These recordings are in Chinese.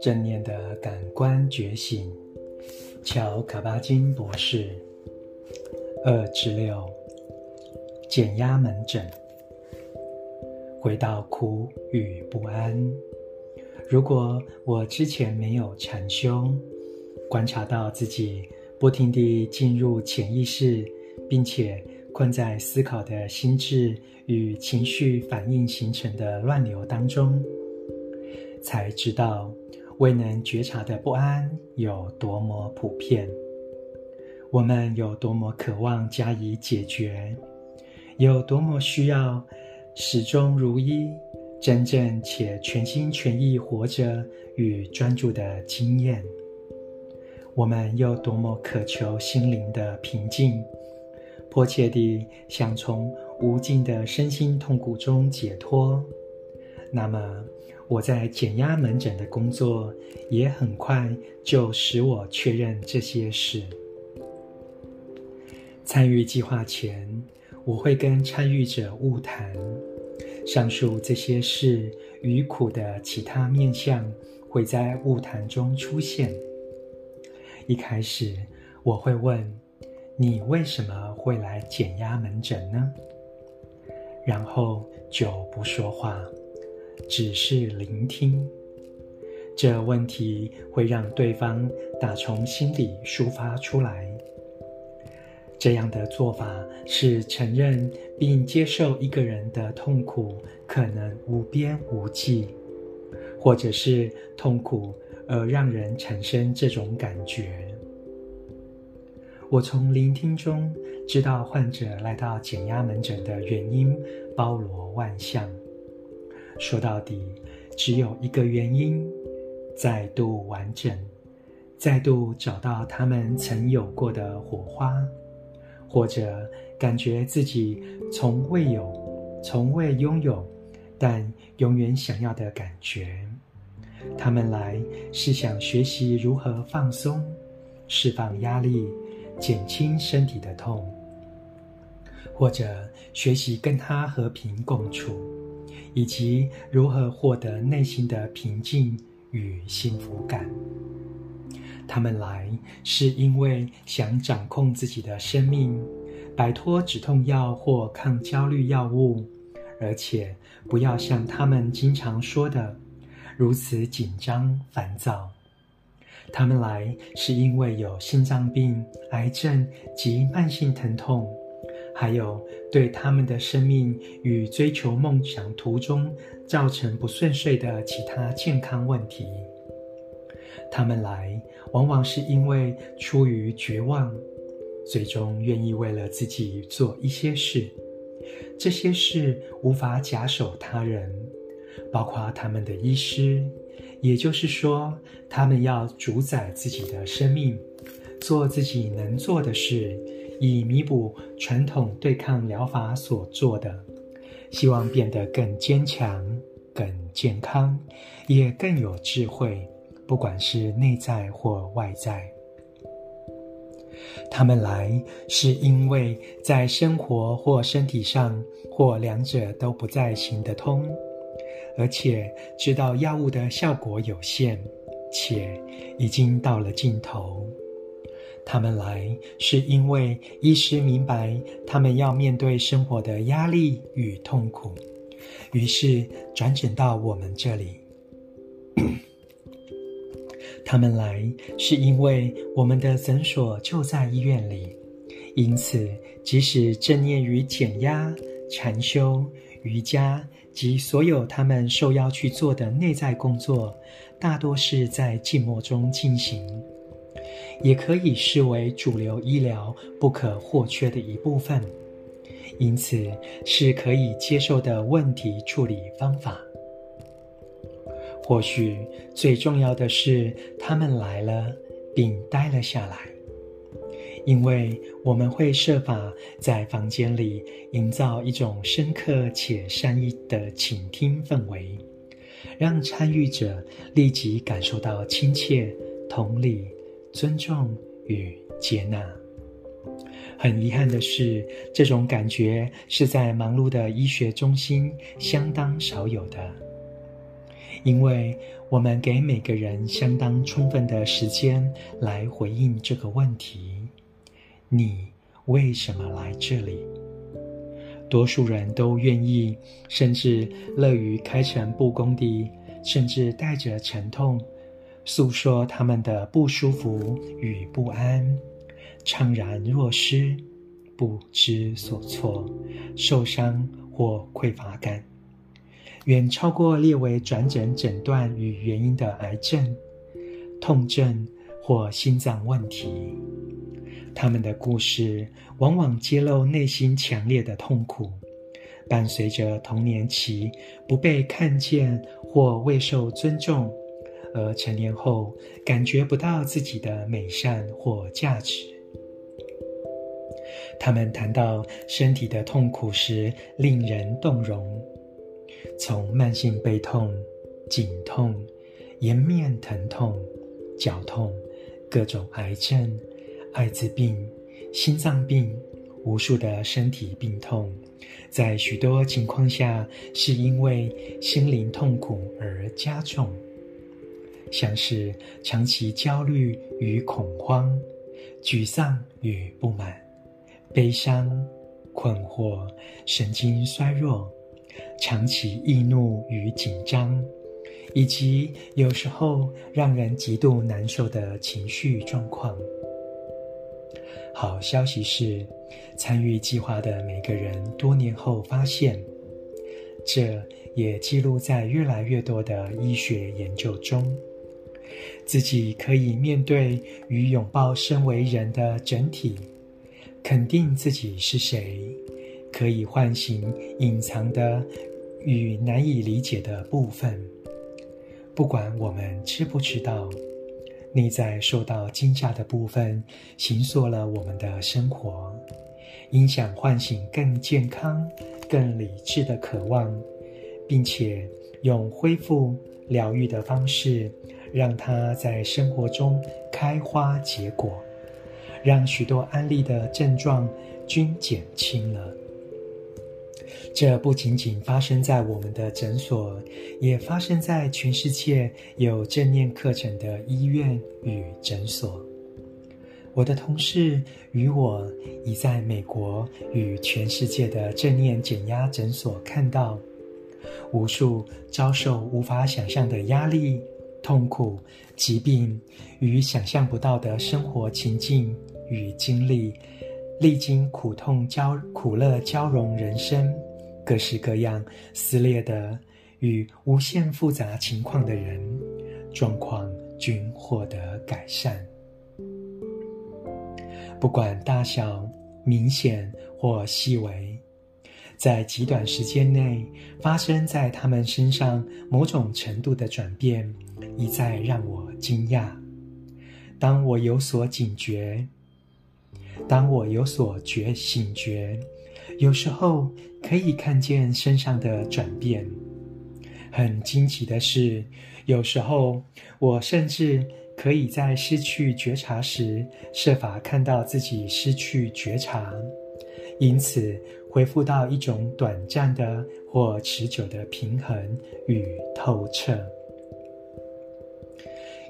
正念的感官觉醒，乔·卡巴金博士。二至六，减压门诊。回到苦与不安。如果我之前没有禅修，观察到自己不停地进入潜意识，并且困在思考的心智与情绪反应形成的乱流当中，才知道。未能觉察的不安有多么普遍，我们有多么渴望加以解决，有多么需要始终如一、真正且全心全意活着与专注的经验。我们又多么渴求心灵的平静，迫切地想从无尽的身心痛苦中解脱。那么，我在减压门诊的工作也很快就使我确认这些事。参与计划前，我会跟参与者晤谈，上述这些事与苦的其他面向会在晤谈中出现。一开始，我会问：“你为什么会来减压门诊呢？”然后就不说话。只是聆听，这问题会让对方打从心里抒发出来。这样的做法是承认并接受一个人的痛苦可能无边无际，或者是痛苦而让人产生这种感觉。我从聆听中知道患者来到减压门诊的原因包罗万象。说到底，只有一个原因：再度完整，再度找到他们曾有过的火花，或者感觉自己从未有、从未拥有，但永远想要的感觉。他们来是想学习如何放松、释放压力、减轻身体的痛，或者学习跟他和平共处。以及如何获得内心的平静与幸福感。他们来是因为想掌控自己的生命，摆脱止痛药或抗焦虑药物，而且不要像他们经常说的如此紧张烦躁。他们来是因为有心脏病、癌症及慢性疼痛。还有对他们的生命与追求梦想途中造成不顺遂的其他健康问题，他们来往往是因为出于绝望，最终愿意为了自己做一些事。这些事无法假手他人，包括他们的医师，也就是说，他们要主宰自己的生命，做自己能做的事。以弥补传统对抗疗法所做的，希望变得更坚强、更健康，也更有智慧，不管是内在或外在。他们来是因为在生活或身体上，或两者都不再行得通，而且知道药物的效果有限，且已经到了尽头。他们来是因为医师明白他们要面对生活的压力与痛苦，于是转诊到我们这里。他们来是因为我们的诊所就在医院里，因此即使正念与减压、禅修、瑜伽及所有他们受邀去做的内在工作，大多是在静默中进行。也可以视为主流医疗不可或缺的一部分，因此是可以接受的问题处理方法。或许最重要的是，他们来了并待了下来，因为我们会设法在房间里营造一种深刻且善意的倾听氛围，让参与者立即感受到亲切、同理。尊重与接纳，很遗憾的是，这种感觉是在忙碌的医学中心相当少有的，因为我们给每个人相当充分的时间来回应这个问题：你为什么来这里？多数人都愿意，甚至乐于开诚布公地，甚至带着沉痛，诉说他们的不舒服与不安。怅然若失，不知所措，受伤或匮乏感，远超过列为转诊诊断与原因的癌症、痛症或心脏问题。他们的故事往往揭露内心强烈的痛苦，伴随着童年期不被看见或未受尊重，而成年后感觉不到自己的美善或价值。他们谈到身体的痛苦时，令人动容。从慢性背痛、颈痛、颜面疼痛、脚痛、各种癌症、艾滋病、心脏病，无数的身体病痛，在许多情况下是因为心灵痛苦而加重，像是长期焦虑与恐慌、沮丧与不满。悲伤、困惑、神经衰弱、长期易怒与紧张，以及有时候让人极度难受的情绪状况。好消息是，参与计划的每个人多年后发现，这也记录在越来越多的医学研究中，自己可以面对与拥抱身为人的整体。肯定自己是谁，可以唤醒隐藏的与难以理解的部分。不管我们知不知道，内在受到惊吓的部分，形塑了我们的生活，影响唤醒更健康、更理智的渴望，并且用恢复疗愈的方式，让它在生活中开花结果。让许多案例的症状均减轻了。这不仅仅发生在我们的诊所，也发生在全世界有正念课程的医院与诊所。我的同事与我已在美国与全世界的正念减压诊所看到，无数遭受无法想象的压力、痛苦、疾病与想象不到的生活情境。与经历历经苦痛交苦乐交融人生，各式各样撕裂的与无限复杂情况的人，状况均获得改善。不管大小、明显或细微，在极短时间内发生在他们身上某种程度的转变，一再让我惊讶。当我有所警觉。当我有所觉醒觉，有时候可以看见身上的转变。很惊奇的是，有时候我甚至可以在失去觉察时，设法看到自己失去觉察，因此恢复到一种短暂的或持久的平衡与透彻。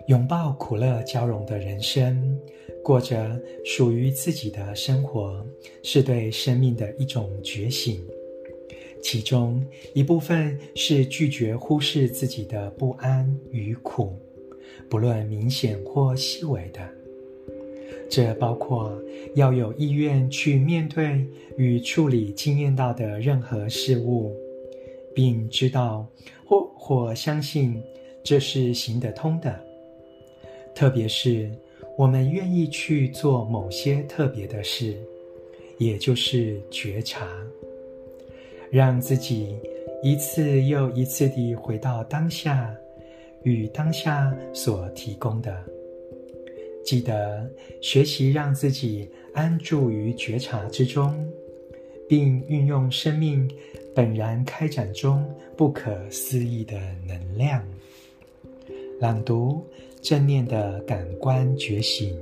拥抱苦乐交融的人生。过着属于自己的生活，是对生命的一种觉醒。其中一部分是拒绝忽视自己的不安与苦，不论明显或细微的。这包括要有意愿去面对与处理经验到的任何事物，并知道或或相信这是行得通的，特别是。我们愿意去做某些特别的事，也就是觉察，让自己一次又一次地回到当下，与当下所提供的。记得学习让自己安住于觉察之中，并运用生命本然开展中不可思议的能量。朗读。正念的感官觉醒。